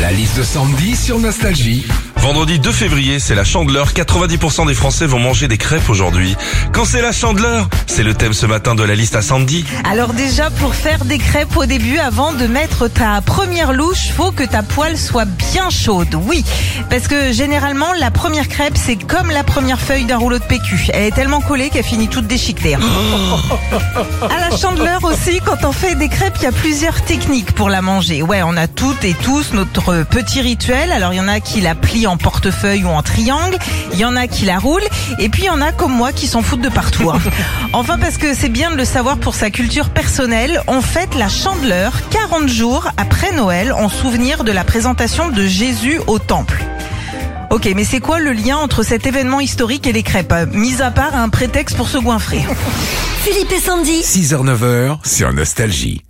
La liste de Sandy sur Nostalgie. Vendredi 2 février, c'est la chandeleur. 90% des Français vont manger des crêpes aujourd'hui. Quand c'est la chandeleur, c'est le thème ce matin de la liste à Sandy. Alors déjà, pour faire des crêpes au début, avant de mettre ta première louche, faut que ta poêle soit bien chaude. Oui, parce que généralement, la première crêpe, c'est comme la première feuille d'un rouleau de PQ. Elle est tellement collée qu'elle finit toute déchiquetée. à la chandeleur aussi, quand on fait des crêpes, il y a plusieurs techniques pour la manger. Ouais, on a toutes et tous notre petit rituel. Alors il y en a qui la plient en portefeuille ou en triangle, il y en a qui la roulent, et puis il y en a comme moi qui s'en foutent de partout. hein. Enfin parce que c'est bien de le savoir pour sa culture personnelle, on fête la chandeleur 40 jours après Noël en souvenir de la présentation de Jésus au temple. Ok, mais c'est quoi le lien entre cet événement historique et les crêpes Mis à part un prétexte pour se goinfrer? Philippe et Sandy. 6h-9h sur Nostalgie.